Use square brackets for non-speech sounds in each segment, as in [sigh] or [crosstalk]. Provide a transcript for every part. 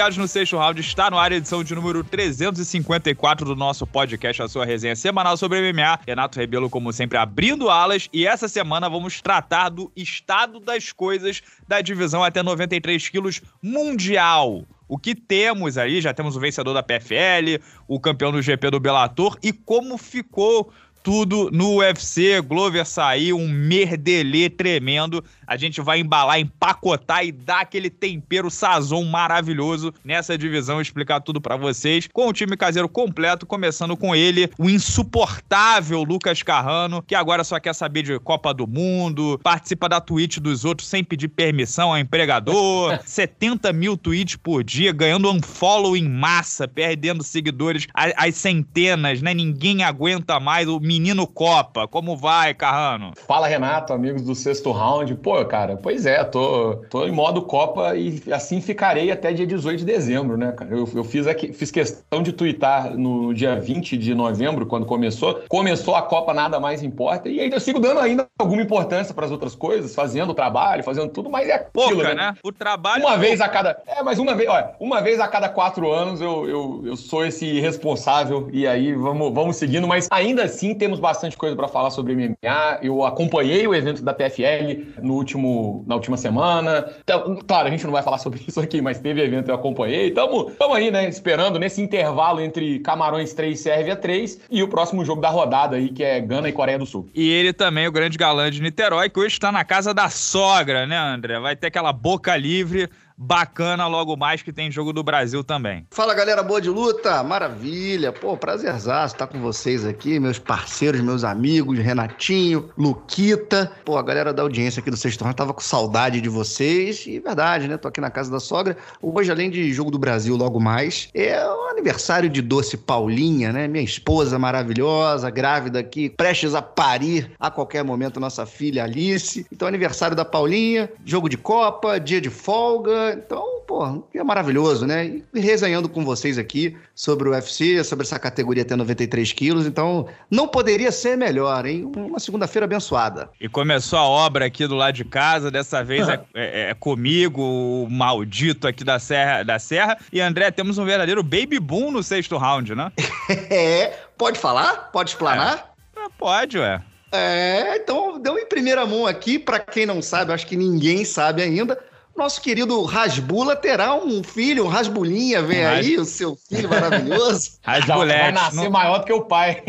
ligados no sexto round. Está no ar edição de número 354 do nosso podcast, a sua resenha semanal sobre MMA. Renato Rebelo, como sempre, abrindo alas. E essa semana vamos tratar do estado das coisas da divisão até 93 quilos mundial. O que temos aí? Já temos o vencedor da PFL, o campeão do GP do Bellator e como ficou tudo no UFC. Glover saiu, um merdelê tremendo. A gente vai embalar, empacotar e dar aquele tempero sazon maravilhoso nessa divisão, explicar tudo para vocês. Com o time caseiro completo, começando com ele, o insuportável Lucas Carrano, que agora só quer saber de Copa do Mundo, participa da Twitch dos outros sem pedir permissão ao empregador, [laughs] 70 mil tweets por dia, ganhando um follow em massa, perdendo seguidores às centenas, né? Ninguém aguenta mais o menino Copa. Como vai, Carrano? Fala, Renato, amigos do sexto round. Pô, cara, pois é, tô, tô em modo Copa e assim ficarei até dia 18 de dezembro, né, cara? Eu, eu fiz, aqui, fiz questão de twittar no dia 20 de novembro, quando começou. Começou a Copa, nada mais importa. E ainda eu sigo dando ainda alguma importância para as outras coisas, fazendo o trabalho, fazendo tudo, mas é aquilo, Pouca, né? né? O trabalho. Uma vez a cada. É, mas uma vez, olha, uma vez a cada quatro anos eu, eu, eu sou esse responsável e aí vamos, vamos seguindo, mas ainda assim temos bastante coisa para falar sobre MMA. Eu acompanhei o evento da PFL no último último, na última semana. Então, claro, a gente não vai falar sobre [laughs] isso aqui, mas teve evento eu acompanhei. Estamos aí, né, esperando nesse intervalo entre Camarões 3 e Sérvia 3 e o próximo jogo da rodada aí, que é Gana e Coreia do Sul. E ele também, o grande galã de Niterói, que hoje está na casa da sogra, né, André? Vai ter aquela boca livre bacana logo mais que tem jogo do Brasil também. Fala galera boa de luta, maravilha, pô, prazerzaço estar com vocês aqui, meus parceiros, meus amigos, Renatinho, Luquita, pô, a galera da audiência aqui do Sexto Round tava com saudade de vocês. E verdade, né, tô aqui na casa da sogra, hoje além de jogo do Brasil logo mais, é o aniversário de Doce Paulinha, né, minha esposa maravilhosa, grávida aqui, prestes a parir a qualquer momento nossa filha Alice, então aniversário da Paulinha, jogo de Copa, dia de folga, então, pô, é maravilhoso, né? E resenhando com vocês aqui sobre o UFC, sobre essa categoria até 93 quilos. Então, não poderia ser melhor, hein? Uma segunda-feira abençoada. E começou a obra aqui do lado de casa. Dessa vez é, [laughs] é, é, comigo, o maldito aqui da Serra, da Serra. E, André, temos um verdadeiro baby boom no sexto round, né? [laughs] é. Pode falar? Pode explanar? É. Pode, ué. É, então deu em primeira mão aqui, para quem não sabe, acho que ninguém sabe ainda nosso querido Rasbula terá um filho, um Rasbulinha, vem Ras... aí, o seu filho maravilhoso. [laughs] Rasbulete. Vai nascer não... maior do que o pai.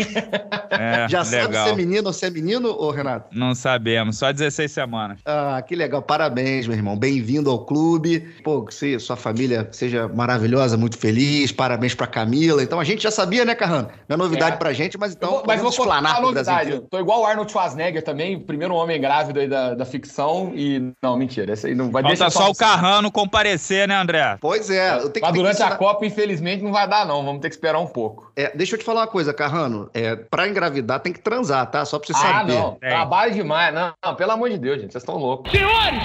É, [laughs] Já legal. sabe se é menino ou se é menino, ô Renato? Não sabemos, só 16 semanas. Ah, que legal, parabéns, meu irmão. Bem-vindo ao clube. Pô, que você, sua família seja maravilhosa, muito feliz. Parabéns pra Camila. Então a gente já sabia, né, Carrano? Não é novidade é. pra gente, mas então. Eu vou, mas vou explanar a novidade. Tô igual o Arnold Schwarzenegger também, primeiro homem grávido aí da, da ficção. E. Não, mentira, esse aí não vai deixar só o Carrano comparecer, né, André? Pois é. Eu tenho Mas durante que a Copa, infelizmente, não vai dar, não. Vamos ter que esperar um pouco. É, deixa eu te falar uma coisa, Carrano. É, pra engravidar tem que transar, tá? Só pra você ah, saber. Ah, não. É. Trabalho demais. Não, não, pelo amor de Deus, gente. Vocês estão loucos. Senhores,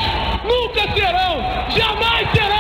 nunca serão, jamais serão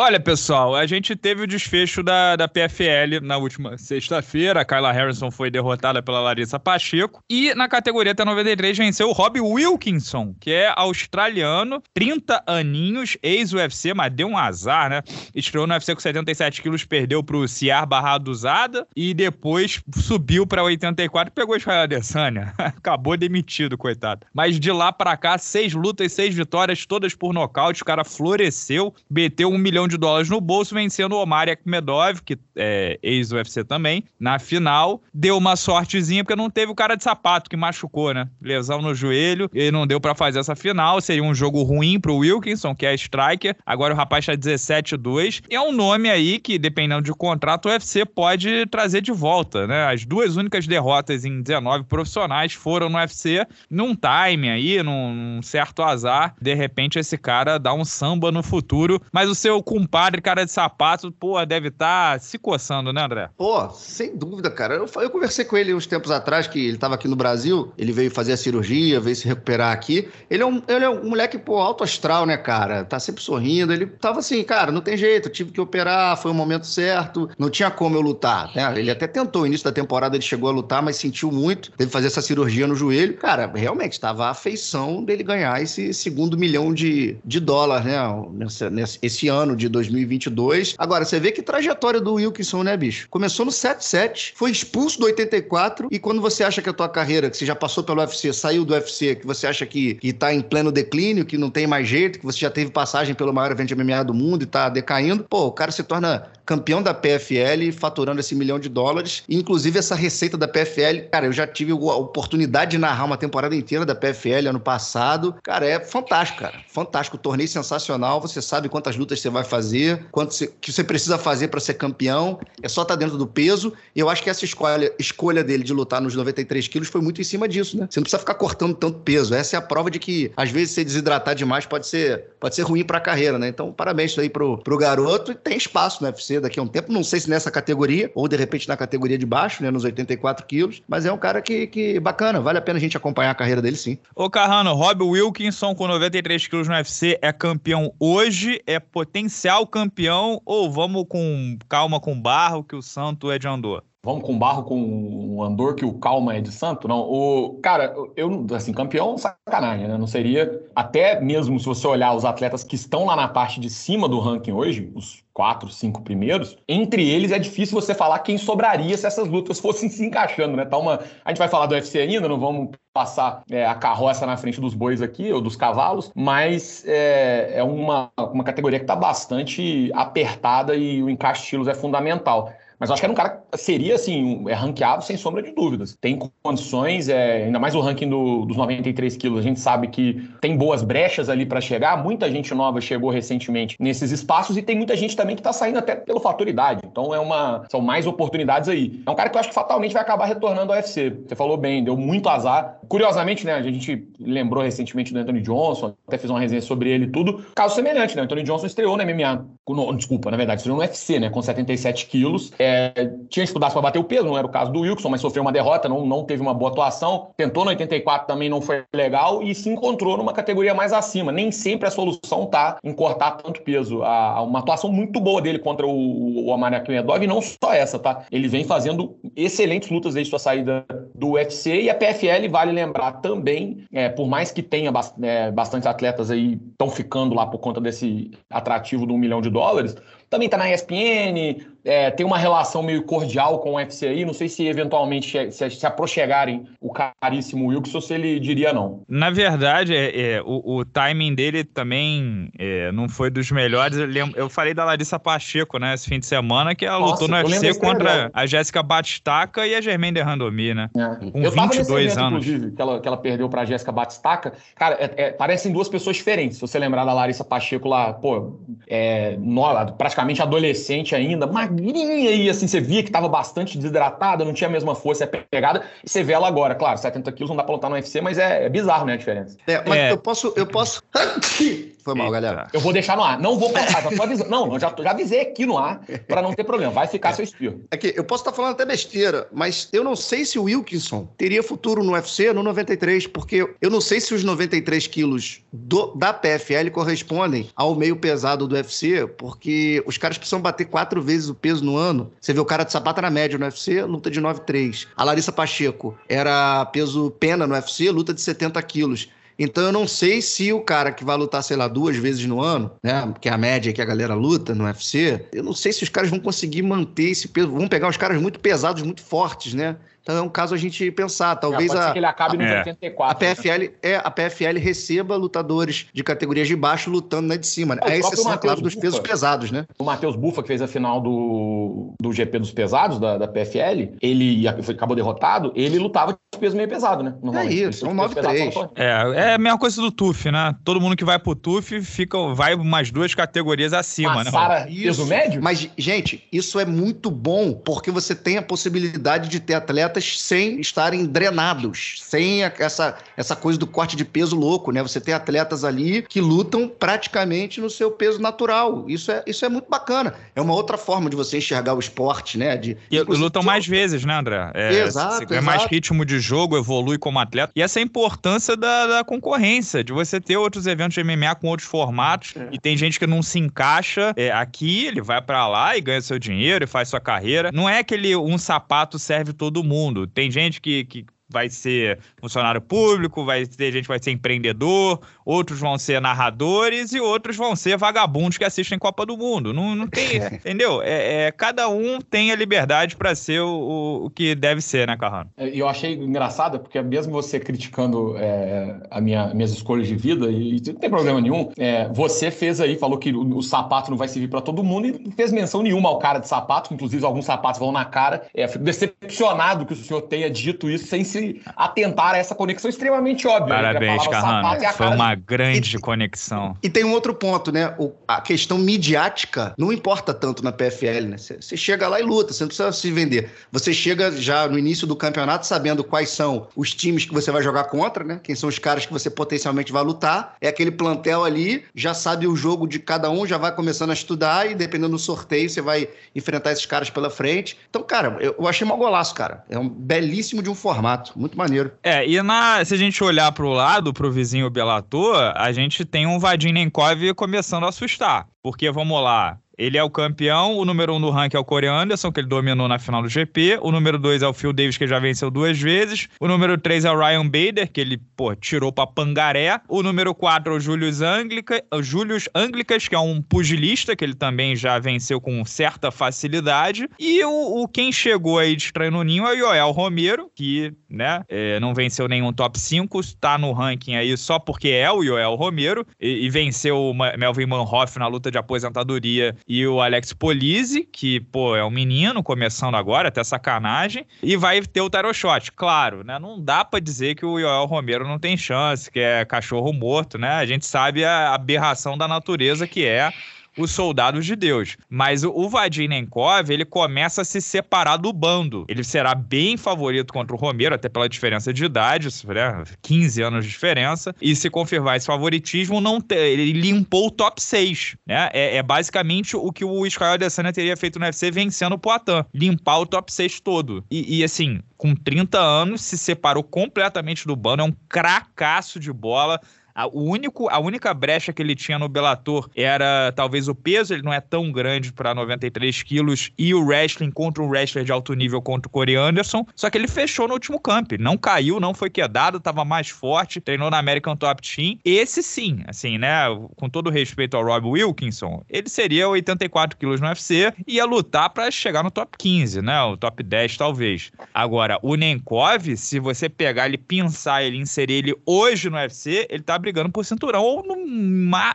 Olha, pessoal, a gente teve o desfecho da, da PFL na última sexta-feira. A Kyla Harrison foi derrotada pela Larissa Pacheco. E na categoria T93 venceu o Rob Wilkinson, que é australiano, 30 aninhos, ex-UFC, mas deu um azar, né? Estreou no UFC com 77 quilos, perdeu pro Ciar Barrado Usada e depois subiu pra 84 e pegou a Israel Adesanya. [laughs] Acabou demitido, coitado. Mas de lá pra cá, seis lutas, seis vitórias, todas por nocaute. O cara floresceu, meteu um milhão de dólares no bolso, vencendo o Omar Akhmedov, que é ex-UFC também, na final. Deu uma sortezinha, porque não teve o cara de sapato que machucou, né? Lesão no joelho, e não deu para fazer essa final. Seria um jogo ruim pro Wilkinson, que é striker. Agora o rapaz tá 17-2. E é um nome aí que, dependendo de contrato, o UFC pode trazer de volta, né? As duas únicas derrotas em 19 profissionais foram no UFC, num time aí, num certo azar. De repente, esse cara dá um samba no futuro. Mas o seu compadre, cara de sapato, pô, deve estar tá se coçando, né, André? Pô, sem dúvida, cara. Eu, eu conversei com ele uns tempos atrás, que ele estava aqui no Brasil, ele veio fazer a cirurgia, veio se recuperar aqui. Ele é um, ele é um moleque, pô, alto astral, né, cara? Tá sempre sorrindo. Ele tava assim, cara, não tem jeito, tive que operar, foi o momento certo, não tinha como eu lutar, né? Ele até tentou, no início da temporada ele chegou a lutar, mas sentiu muito, teve que fazer essa cirurgia no joelho. Cara, realmente, estava a afeição dele ganhar esse segundo milhão de, de dólares, né? Nesse, nesse, esse ano de de 2022. Agora, você vê que trajetória do Wilkinson, né, bicho? Começou no 7-7, foi expulso do 84 e quando você acha que a tua carreira, que você já passou pelo UFC, saiu do UFC, que você acha que, que tá em pleno declínio, que não tem mais jeito, que você já teve passagem pelo maior evento de MMA do mundo e tá decaindo, pô, o cara se torna campeão da PFL, faturando esse milhão de dólares. Inclusive, essa receita da PFL, cara, eu já tive a oportunidade de narrar uma temporada inteira da PFL ano passado. Cara, é fantástico, cara. Fantástico. Torneio sensacional. Você sabe quantas lutas você vai fazer, quanto você, que você precisa fazer para ser campeão. É só estar tá dentro do peso. E eu acho que essa escolha, escolha dele de lutar nos 93 quilos foi muito em cima disso, né? Você não precisa ficar cortando tanto peso. Essa é a prova de que, às vezes, se desidratar demais pode ser, pode ser ruim para a carreira, né? Então, parabéns aí pro, pro garoto. E tem espaço no UFC daqui a um tempo. Não sei se nessa categoria, ou de repente na categoria de baixo, né, nos 84 quilos, mas é um cara que, que bacana, vale a pena a gente acompanhar a carreira dele sim. Ô Carrano, Rob Wilkinson com 93 quilos no UFC é campeão hoje, é potencial campeão ou vamos com calma com barro que o santo é de Andor? Vamos com barro com um Andor que o calma é de santo? Não. O, cara, eu, assim, campeão, sacanagem, né? Não seria. Até mesmo se você olhar os atletas que estão lá na parte de cima do ranking hoje, os quatro, cinco primeiros, entre eles é difícil você falar quem sobraria se essas lutas fossem se encaixando, né? Tá uma... A gente vai falar do UFC ainda, não vamos passar é, a carroça na frente dos bois aqui, ou dos cavalos, mas é, é uma, uma categoria que está bastante apertada e o encaixe de estilos é fundamental. Mas eu acho que era um cara seria, assim, é ranqueado sem sombra de dúvidas. Tem condições, é, ainda mais o ranking do, dos 93 quilos, a gente sabe que tem boas brechas ali para chegar. Muita gente nova chegou recentemente nesses espaços e tem muita gente também que está saindo até pelo fator idade. Então é uma, são mais oportunidades aí. É um cara que eu acho que fatalmente vai acabar retornando ao UFC. Você falou bem, deu muito azar. Curiosamente, né, a gente lembrou recentemente do Anthony Johnson, até fiz uma resenha sobre ele e tudo. Caso semelhante, né? O Anthony Johnson estreou no MMA, no, desculpa, na verdade, estreou no UFC, né, com 77 quilos. É, é, tinha dificuldade para bater o peso, não era o caso do Wilson, mas sofreu uma derrota, não, não teve uma boa atuação. Tentou no 84 também não foi legal e se encontrou numa categoria mais acima. Nem sempre a solução tá em cortar tanto peso. A, uma atuação muito boa dele contra o, o Amarac Medov, e não só essa, tá? Ele vem fazendo excelentes lutas desde sua saída do UFC e a PFL vale lembrar também, é, por mais que tenha bast é, bastante atletas aí estão ficando lá por conta desse atrativo de um milhão de dólares, também está na ESPN, é, tem uma relação meio cordial com o UFC aí. Não sei se eventualmente se, se aproxegarem o caríssimo Wilkson, se ele diria não. Na verdade, é, é o, o, timing dele também é, não foi dos melhores. Eu, falei da Larissa Pacheco, né, esse fim de semana, que ela Nossa, lutou no UFC contra a Jéssica Batistaca e a Germaine de Randomir, né? É. Com eu 22 evento, anos. Inclusive, que ela, que ela perdeu pra Jéssica Batistaca. Cara, é, é, parecem duas pessoas diferentes. Se você lembrar da Larissa Pacheco lá, pô, é, no, praticamente adolescente ainda, magrinha e assim, você via que estava bastante desidratada, não tinha a mesma força, a pegada, e você vê ela agora. Claro, 70 quilos não dá pra lutar no UFC, mas é, é bizarro, né, a diferença. É, mas é. eu posso, eu posso... [laughs] Foi mal, galera. Eu vou deixar no ar. Não vou passar, já tô avisando. Não, eu já, já avisei aqui no ar para não ter problema. Vai ficar é. seu espirro. É que eu posso estar falando até besteira, mas eu não sei se o Wilkinson teria futuro no UFC no 93, porque eu não sei se os 93 quilos do, da PFL correspondem ao meio pesado do UFC, porque os caras precisam bater quatro vezes o peso no ano. Você vê o cara de sapata na média no UFC, luta de 9,3. A Larissa Pacheco era peso pena no UFC, luta de 70 quilos. Então eu não sei se o cara que vai lutar, sei lá, duas vezes no ano, né? Que é a média que a galera luta no UFC, eu não sei se os caras vão conseguir manter esse peso. Vão pegar os caras muito pesados, muito fortes, né? Então é um caso a gente pensar. Talvez a, que ele acabe no é. 84. A PFL, né? é, a PFL receba lutadores de categorias de baixo lutando na de cima. Né? É exceção, claro, dos pesos pesados, né? O Matheus Bufa, que fez a final do, do GP dos pesados, da, da PFL, ele acabou derrotado, ele lutava de peso meio pesado, né? É isso, um 9-3. É, é a mesma coisa do TUF, né? Todo mundo que vai pro TUF fica, vai umas duas categorias acima, Uma né? Peso médio? Mas, gente, isso é muito bom, porque você tem a possibilidade de ter atletas atletas sem estarem drenados, sem essa, essa coisa do corte de peso louco, né? Você tem atletas ali que lutam praticamente no seu peso natural. Isso é, isso é muito bacana. É uma outra forma de você enxergar o esporte, né? De, e lutam mais vezes, né, André? É, exato. Você mais ritmo de jogo, evolui como atleta. E essa é a importância da, da concorrência, de você ter outros eventos de MMA com outros formatos. É. E tem gente que não se encaixa é, aqui, ele vai para lá e ganha seu dinheiro e faz sua carreira. Não é aquele um sapato serve todo mundo mundo. Tem gente que, que vai ser funcionário público, vai ter gente que vai ser empreendedor, outros vão ser narradores e outros vão ser vagabundos que assistem Copa do Mundo. Não, não tem, [laughs] entendeu? É, é, cada um tem a liberdade para ser o, o, que deve ser, né, Carrano? É, eu achei engraçado, porque mesmo você criticando é, a minha, minhas escolhas de vida, e, e não tem problema nenhum, é, você fez aí, falou que o, o sapato não vai servir para todo mundo e não fez menção nenhuma ao cara de sapato, inclusive alguns sapatos vão na cara. É, fico decepcionado que o senhor tenha dito isso sem se atentar a essa conexão extremamente óbvia. Parabéns, Carrano. Foi uma grande e, conexão. E, e, tem um outro ponto, né? O, a questão midiática não importa tanto na PFL, né? Você chega lá e luta, você não precisa se vender. Você chega já no início do campeonato sabendo quais são os times que você vai jogar contra, né? Quem são os caras que você potencialmente vai lutar. É aquele plantel ali, já sabe o jogo de cada um, já vai começando a estudar e dependendo do sorteio você vai enfrentar esses caras pela frente. Então, cara, eu, eu achei mal golaço, cara. É um belíssimo de um formato, muito maneiro. É, e na, se a gente olhar pro lado, pro vizinho Bellator, a gente tem um Vadim Nenkov começando a assustar. Porque, vamos lá, ele é o campeão, o número um do ranking é o Corey Anderson, que ele dominou na final do GP. O número dois é o Phil Davis, que já venceu duas vezes. O número três é o Ryan Bader, que ele, pô, tirou pra pangaré. O número quatro é o Julius, Anglica, o Julius Anglicas, que é um pugilista, que ele também já venceu com certa facilidade. E o, o quem chegou aí de estranho no ninho é o Yoel Romero, que, né, é, não venceu nenhum top 5, tá no ranking aí só porque é o Yoel Romero, e, e venceu o Melvin Manhoff na luta de aposentadoria e o Alex Polizzi, que, pô, é um menino começando agora, até sacanagem, e vai ter o Tyro Shot. Claro, né? Não dá para dizer que o Joel Romero não tem chance, que é cachorro morto, né? A gente sabe a aberração da natureza que é os soldados de Deus. Mas o Vadim Nenkov, ele começa a se separar do bando. Ele será bem favorito contra o Romero, até pela diferença de idade, né? 15 anos de diferença. E se confirmar esse favoritismo, não te... ele limpou o top 6. Né? É, é basicamente o que o Israel Adesanya teria feito no UFC vencendo o Poitin. Limpar o top 6 todo. E, e assim, com 30 anos, se separou completamente do bando, é um cracaço de bola, a, o único, a única brecha que ele tinha no Bellator era talvez o peso, ele não é tão grande para 93 quilos, e o wrestling contra um wrestler de alto nível contra o Corey Anderson. Só que ele fechou no último camp, não caiu, não foi quedado, estava mais forte, treinou na American Top Team. Esse sim, assim, né? Com todo respeito ao Rob Wilkinson, ele seria 84 quilos no UFC e ia lutar para chegar no top 15, né? O top 10 talvez. Agora, o Nenkov, se você pegar ele, pensar ele, inserir ele hoje no UFC, ele tá brigando por cinturão, ou no,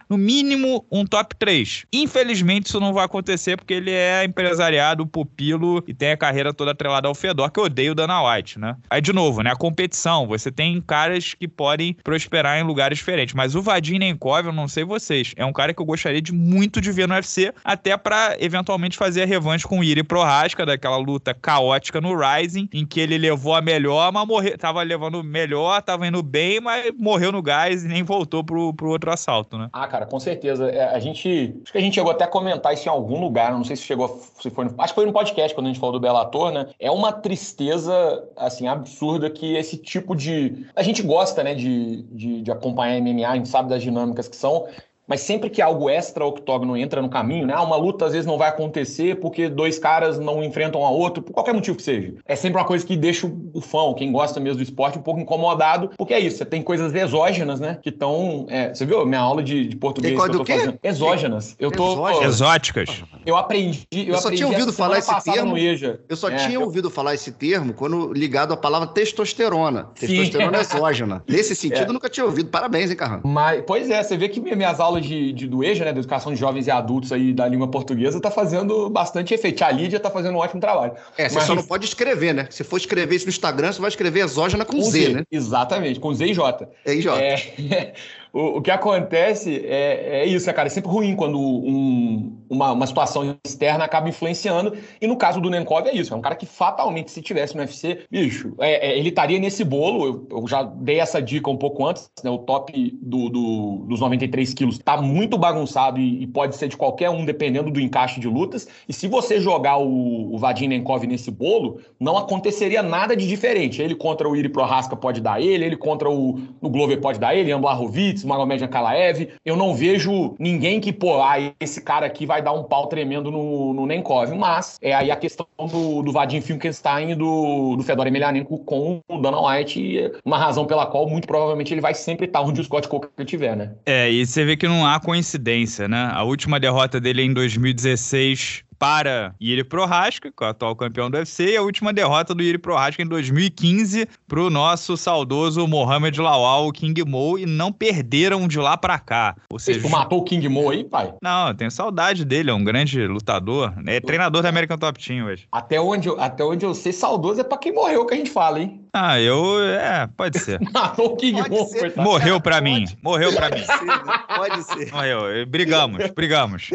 no mínimo um top 3. Infelizmente, isso não vai acontecer porque ele é empresariado, pupilo e tem a carreira toda atrelada ao Fedor, que eu odeio o Dana White, né? Aí, de novo, né? A competição. Você tem caras que podem prosperar em lugares diferentes. Mas o Vadim Nenkov, eu não sei vocês, é um cara que eu gostaria de muito de ver no UFC, até para eventualmente fazer a revanche com o Iri Prohaska, daquela luta caótica no Rising, em que ele levou a melhor, mas morreu, tava levando melhor, tava indo bem, mas morreu no gás e nem voltou pro, pro outro assalto, né? Ah, cara, com certeza. É, a gente. Acho que a gente chegou até a comentar isso em algum lugar, não sei se chegou. Se foi no, acho que foi no podcast quando a gente falou do Bellator, né? É uma tristeza, assim, absurda que esse tipo de. A gente gosta, né, de, de, de acompanhar MMA, a gente sabe das dinâmicas que são. Mas sempre que algo extra-octógono entra no caminho, né? Ah, uma luta às vezes não vai acontecer porque dois caras não enfrentam um a outro, por qualquer motivo que seja. É sempre uma coisa que deixa o fã, quem gosta mesmo do esporte, um pouco incomodado, porque é isso, você tem coisas exógenas, né? Que estão. É, você viu minha aula de, de português que eu tô fazendo? Exógenas. Eu tô. Exóticas. Eu aprendi. Eu, eu só aprendi tinha ouvido falar esse termo. Eu só é, tinha eu... ouvido falar esse termo quando ligado à palavra testosterona. Testosterona exógena. [laughs] Nesse sentido, é. nunca tinha ouvido. Parabéns, hein, Carrão? Mas, pois é, você vê que minhas aulas de, de do EJA, né, da Educação de Jovens e Adultos aí da língua portuguesa, tá fazendo bastante efeito. A Lídia tá fazendo um ótimo trabalho. É, você Mas... só não pode escrever, né? Se for escrever isso no Instagram, você vai escrever exógena com, com Z, Z, né? Exatamente, com Z e J. É, e J. É... [laughs] O, o que acontece é, é isso, é, cara. É sempre ruim quando um, uma, uma situação externa acaba influenciando. E no caso do Nenkov é isso. É um cara que fatalmente, se tivesse no UFC, bicho, é, é, ele estaria nesse bolo. Eu, eu, já dei essa dica um pouco antes, né? O top do, do, dos 93 quilos tá muito bagunçado e, e, pode ser de qualquer um, dependendo do encaixe de lutas. E se você jogar o, o Vadim Nenkov nesse bolo, não aconteceria nada de diferente. Ele contra o Iri Prohaska pode dar ele, ele contra o, o Glover pode dar ele, Ravlovich, Magomed Ankalaev. Eu não vejo ninguém que, pô, ah, esse cara aqui vai dar um pau tremendo no, no Nenkov. Mas é aí a questão do, do Vadim Finkenstein e do, do Fedor Emelianenko com o Dana White, uma razão pela qual muito provavelmente ele vai sempre estar onde o Scott Coker estiver, né? É, e você vê que não há coincidência, né? A última derrota dele é em 2016 para Yuri Prohaska, que é o atual campeão do UFC, e a última derrota do Yuri Prohaska em 2015 para o nosso saudoso Mohamed Lawal, o King Mo, e não perderam de lá para cá. Ou seja, tu matou o King Mo aí, pai? Não, eu tenho saudade dele, é um grande lutador. É treinador da American Top Team hoje. Até onde, eu, até onde eu sei, saudoso é para quem morreu que a gente fala, hein? Ah, eu. É, pode ser. [laughs] matou o King pode Mo, ser, Morreu para mim. Morreu para mim. Pode ser. Morreu. Brigamos, brigamos.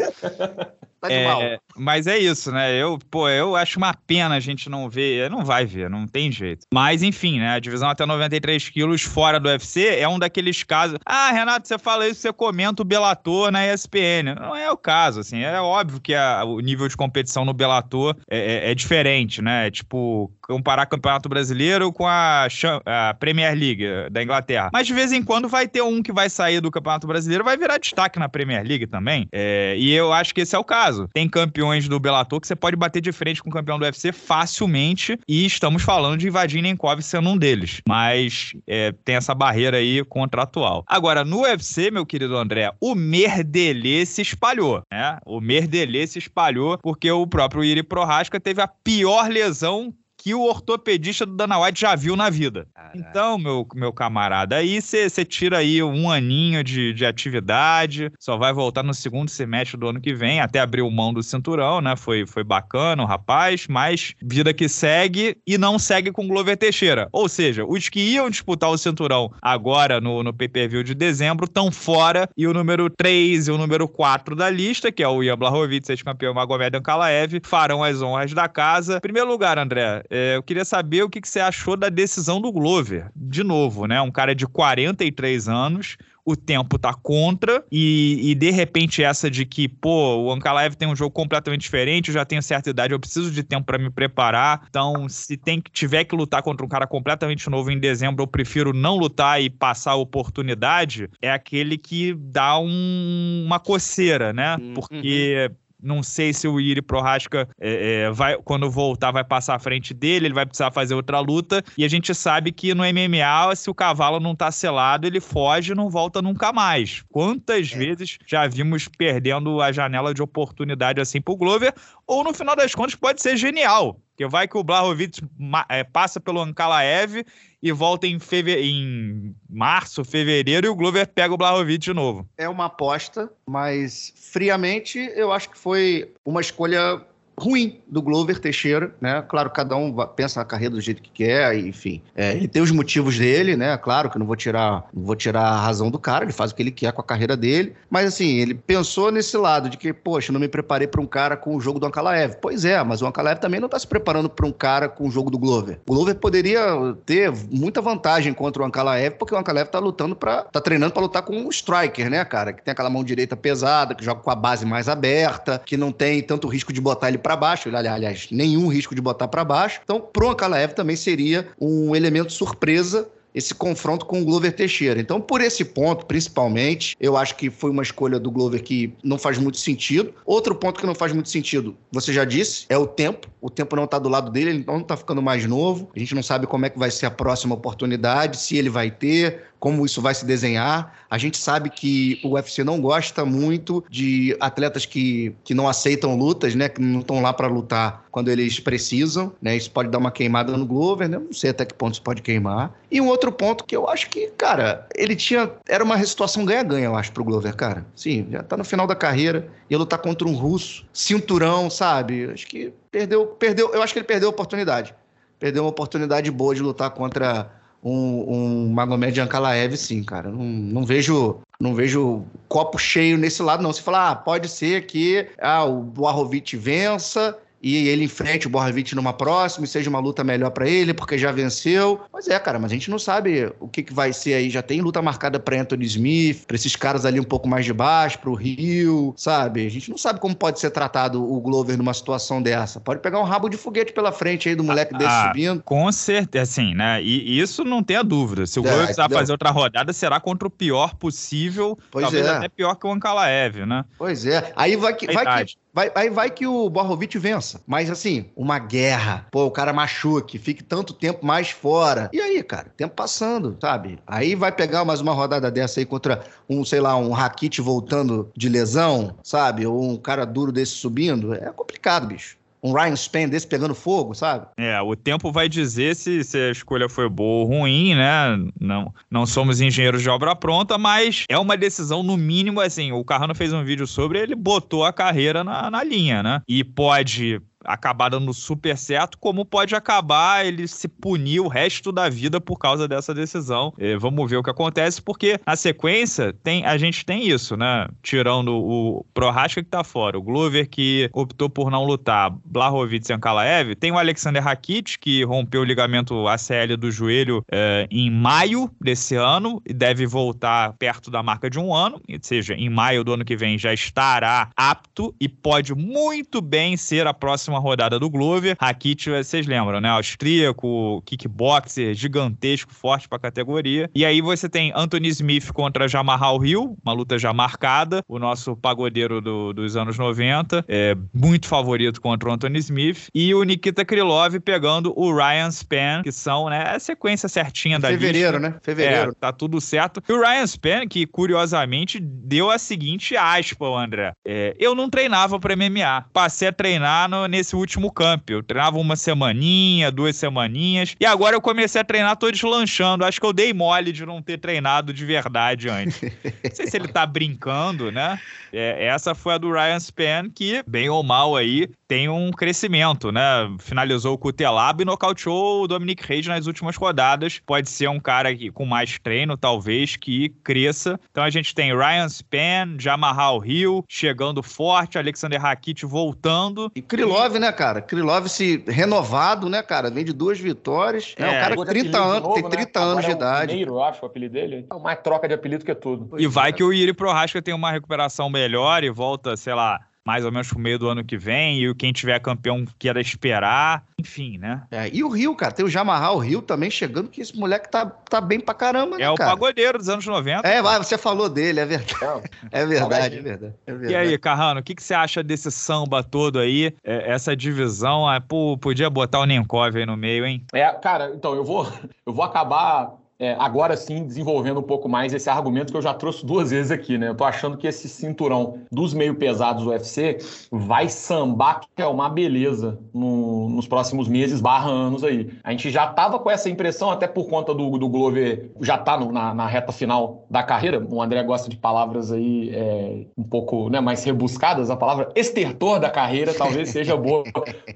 Tá de é, mal. Mas é isso, né? Eu, pô, eu acho uma pena a gente não ver. Não vai ver, não tem jeito. Mas, enfim, né? A divisão até 93 quilos fora do UFC é um daqueles casos. Ah, Renato, você fala isso, você comenta o Bellator na ESPN. Não é o caso, assim. É óbvio que a, o nível de competição no Bellator é, é, é diferente, né? É tipo, comparar Campeonato Brasileiro com a, a, Premier League da Inglaterra. Mas de vez em quando vai ter um que vai sair do Campeonato Brasileiro, vai virar destaque na Premier League também. É, e eu acho que esse é o caso caso, tem campeões do Bellator que você pode bater de frente com o campeão do UFC facilmente e estamos falando de Vadim Nenkov sendo um deles. Mas é, tem essa barreira aí contratual. Agora, no UFC, meu querido André, o Merdelê se espalhou, né? O Merdelê se espalhou porque o próprio Iri Prohaska teve a pior lesão que o ortopedista do Dana White já viu na vida. Então, meu, meu camarada, aí você tira aí um aninho de, de atividade, só vai voltar no segundo semestre do ano que vem, até abrir o mão do cinturão, né? Foi, foi bacana o rapaz, mas vida que segue e não segue com Glover Teixeira. Ou seja, os que iam disputar o cinturão agora no, no pay-per-view de dezembro estão fora e o número 3 e o número 4 da lista, que é o Ian Blachowicz, ex-campeão Magomed Ankalaev, farão as honras da casa. Primeiro lugar, André, é, eu queria saber o que, que você achou da decisão do Glover. De novo, né? Um cara de 43 anos, o tempo tá contra e, e, de repente essa de que, pô, o Ankalaev tem um jogo completamente diferente, eu já tenho certa idade, eu preciso de tempo para me preparar. Então, se tem que tiver que lutar contra um cara completamente novo em dezembro, eu prefiro não lutar e passar a oportunidade. É aquele que dá um, uma coceira, né? Uhum. Porque não sei se o Iri Prohaska é, é, vai, quando voltar, vai passar à frente dele, ele vai precisar fazer outra luta. E a gente sabe que no MMA, se o cavalo não tá selado, ele foge e não volta nunca mais. Quantas é. vezes já vimos perdendo a janela de oportunidade assim pro Glover? Ou no final das contas, pode ser genial. Que vai que o Blahovic é, passa pelo Ankalaev e volta em, feve... em março, fevereiro, e o Glover pega o Blahovic de novo. É uma aposta, mas friamente eu acho que foi uma escolha ruim do Glover Teixeira, né? Claro, cada um pensa na carreira do jeito que quer, enfim. É, ele tem os motivos dele, né? Claro que não vou tirar, não vou tirar a razão do cara, ele faz o que ele quer com a carreira dele, mas assim, ele pensou nesse lado de que, poxa, não me preparei para um cara com o jogo do Ankalaev. Pois é, mas o Ankalaev também não está se preparando para um cara com o jogo do Glover. O Glover poderia ter muita vantagem contra o Ankalaev, porque o Ankalaev tá lutando para tá treinando para lutar com o striker, né, cara, que tem aquela mão direita pesada, que joga com a base mais aberta, que não tem tanto risco de botar ele para baixo, aliás, nenhum risco de botar para baixo. Então, pro Ankalaev também seria um elemento surpresa esse confronto com o Glover Teixeira. Então, por esse ponto, principalmente, eu acho que foi uma escolha do Glover que não faz muito sentido. Outro ponto que não faz muito sentido, você já disse, é o tempo. O tempo não está do lado dele, ele não está ficando mais novo. A gente não sabe como é que vai ser a próxima oportunidade, se ele vai ter, como isso vai se desenhar. A gente sabe que o UFC não gosta muito de atletas que, que não aceitam lutas, né? Que não estão lá para lutar quando eles precisam, né? Isso pode dar uma queimada no Glover, né? Não sei até que ponto isso pode queimar. E um outro ponto que eu acho que, cara, ele tinha. Era uma situação ganha-ganha, eu acho, pro Glover, cara. Sim, já tá no final da carreira, ia lutar contra um russo, cinturão, sabe? Acho que perdeu, perdeu. Eu acho que ele perdeu a oportunidade. Perdeu uma oportunidade boa de lutar contra um, um Magomed Ankalaev, sim, cara. Não, não vejo não vejo copo cheio nesse lado, não. Se falar, ah, pode ser que ah, o Arrovic vença e ele enfrente o Borravich numa próxima e seja uma luta melhor para ele, porque já venceu. Mas é, cara, mas a gente não sabe o que, que vai ser aí. Já tem luta marcada para Anthony Smith, para esses caras ali um pouco mais de baixo, pro Rio, sabe? A gente não sabe como pode ser tratado o Glover numa situação dessa. Pode pegar um rabo de foguete pela frente aí do moleque desse ah, subindo. Com certeza, assim, né? E isso não tem a dúvida. Se o é, Glover precisar fazer outra rodada, será contra o pior possível. Pois talvez é. até pior que o Ankalaev, né? Pois é. Aí vai que, vai que Vai, aí vai que o Borrovic vença. Mas assim, uma guerra. Pô, o cara machuque, fique tanto tempo mais fora. E aí, cara, tempo passando, sabe? Aí vai pegar mais uma rodada dessa aí contra um, sei lá, um Rakit voltando de lesão, sabe? Ou um cara duro desse subindo. É complicado, bicho um Ryan Span desse pegando fogo, sabe? É, o tempo vai dizer se, se, a escolha foi boa ou ruim, né? Não, não somos engenheiros de obra pronta, mas é uma decisão, no mínimo, assim, o Carrano fez um vídeo sobre, ele botou a carreira na, na linha, né? E pode acabar dando super certo, como pode acabar ele se punir o resto da vida por causa dessa decisão. E vamos ver o que acontece, porque na sequência tem, a gente tem isso, né? Tirando o Prohaska que tá fora, o Glover que optou por não lutar, Blahovic e Ankalaev, tem o Alexander Rakit que rompeu o ligamento ACL do joelho é, em maio desse ano e deve voltar perto da marca de um ano, ou seja, em maio do ano que vem já estará apto e pode muito bem ser a próxima próxima rodada do Glover. Rakit, vocês lembram, né? Austríaco, kickboxer, gigantesco, forte pra categoria. E aí você tem Anthony Smith contra Jamarral Hill, uma luta já marcada. O nosso pagodeiro do, dos anos 90, é muito favorito contra o Anthony Smith. E o Nikita Krylov pegando o Ryan Span, que são, né, a sequência certinha da Fevereiro, lista. né? Fevereiro. É, tá tudo certo. E o Ryan Span, que curiosamente deu a seguinte aspa, André. É, eu não treinava para MMA. Passei a treinar no, nesse último camp. Eu treinava uma semaninha, duas semaninhas, e agora eu comecei a treinar, tô deslanchando. Acho que eu dei mole de não ter treinado de verdade antes. [laughs] Não sei se ele tá brincando, né? É, essa foi a do Ryan Span, que, bem ou mal aí, tem um crescimento, né? Finalizou o Telab e nocauteou o Dominic Reis nas últimas rodadas. Pode ser um cara que, com mais treino, talvez, que cresça. Então a gente tem Ryan Span, Jamarral Hill chegando forte, Alexander Rakit voltando. E Krylov, né, cara? Krylov se renovado, né, cara? Vem de duas vitórias. É, é um cara de 30 anos, novo, tem 30 né? anos de é idade. Primeiro, acho, o apelido dele. É mais troca de apelido que tudo. E vai é. que o Iri Prohaska tem uma recuperação melhor e volta, sei lá, mais ou menos pro meio do ano que vem, e quem tiver campeão queira esperar, enfim, né? É, e o Rio, cara, tem o Jamarral o Rio também chegando, que esse moleque tá, tá bem pra caramba, né, É o pagodeiro dos anos 90. É, vai, você falou dele, é verdade. [laughs] É verdade, é verdade, é verdade. E aí, Carrano, o que, que você acha desse samba todo aí, é, essa divisão? Ah, pô, podia botar o Nenkov aí no meio, hein? É, cara, então, eu vou, [laughs] eu vou acabar é, agora sim desenvolvendo um pouco mais esse argumento que eu já trouxe duas vezes aqui, né? Eu tô achando que esse cinturão dos meio pesados do UFC vai sambar que é uma beleza no, nos próximos meses, barra anos aí. A gente já tava com essa impressão, até por conta do, do Glover já tá no, na, na, reta final da carreira. O André gosta de palavras aí é, um pouco né, mais rebuscadas. A palavra estertor da carreira talvez [laughs] seja boa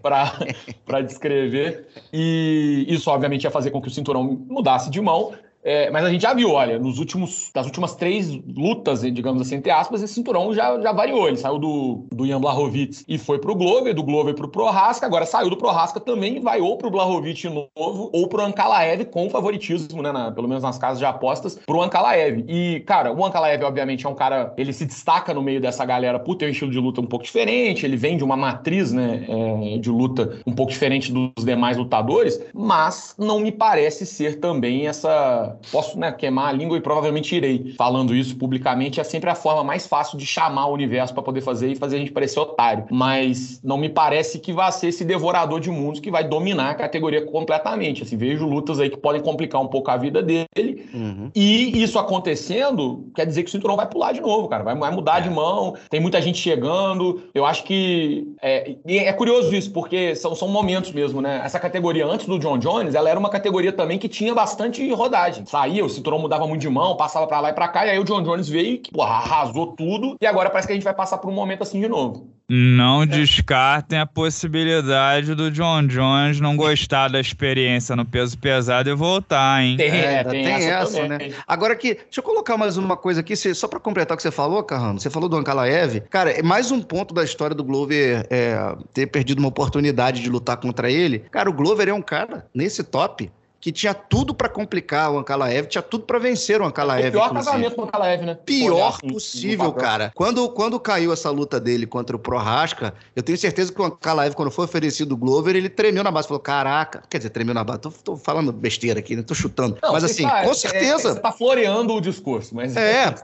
para descrever. E isso, obviamente, ia fazer com que o cinturão mudasse de mão. É, mas a gente já viu, olha, nos últimos, das últimas três lutas, digamos assim, entre aspas, esse cinturão já, já variou. Ele saiu do, do Ian Blachowicz e foi pro Glover, do Glover pro Prohaska, agora saiu do Prohaska também e vai ou pro Blachowicz de novo ou pro Ankalaev com favoritismo, né, na, pelo menos nas casas de apostas, pro Ankalaev. E, cara, o Ankalaev, obviamente, é um cara, ele se destaca no meio dessa galera por ter um estilo de luta um pouco diferente, ele vem de uma matriz, né, é, de luta um pouco diferente dos demais lutadores, mas não me parece ser também essa posso né, queimar a língua e provavelmente irei. Falando isso publicamente é sempre a forma mais fácil de chamar o universo para poder fazer e fazer a gente parecer otário. Mas não me parece que vai ser esse devorador de mundos que vai dominar a categoria completamente. Assim, vejo lutas aí que podem complicar um pouco a vida dele. Uhum. E isso acontecendo, quer dizer que o cinturão vai pular de novo, cara. Vai, vai mudar é. de mão. Tem muita gente chegando. Eu acho que. É, é curioso isso, porque são, são momentos mesmo, né? Essa categoria antes do John Jones, ela era uma categoria também que tinha bastante rodagem saía, o cinturão mudava muito de mão, passava para lá e para cá, e aí o John Jones veio, que porra, arrasou tudo, e agora parece que a gente vai passar por um momento assim de novo. Não descartem a possibilidade do John Jones não gostar da experiência no peso pesado e voltar, hein? Tem, é, tem, tem essa, essa né? Agora aqui, deixa eu colocar mais uma coisa aqui, só para completar o que você falou, Carrano. Você falou do Ankalaev. Cara, é mais um ponto da história do Glover é, ter perdido uma oportunidade de lutar contra ele. Cara, o Glover é um cara, nesse top, que tinha tudo para complicar o Ankalaev, tinha tudo para vencer o Ankalaev. O pior inclusive. casamento com o Ankalaev, né? Pior possível, cara. Quando, quando caiu essa luta dele contra o Prohaska, eu tenho certeza que o Ankalaev, quando foi oferecido o Glover, ele tremeu na base, falou, caraca, quer dizer, tremeu na base, tô, tô falando besteira aqui, né? Tô chutando. Não, mas assim, tá, com certeza. É, é, você tá floreando o discurso, mas... É,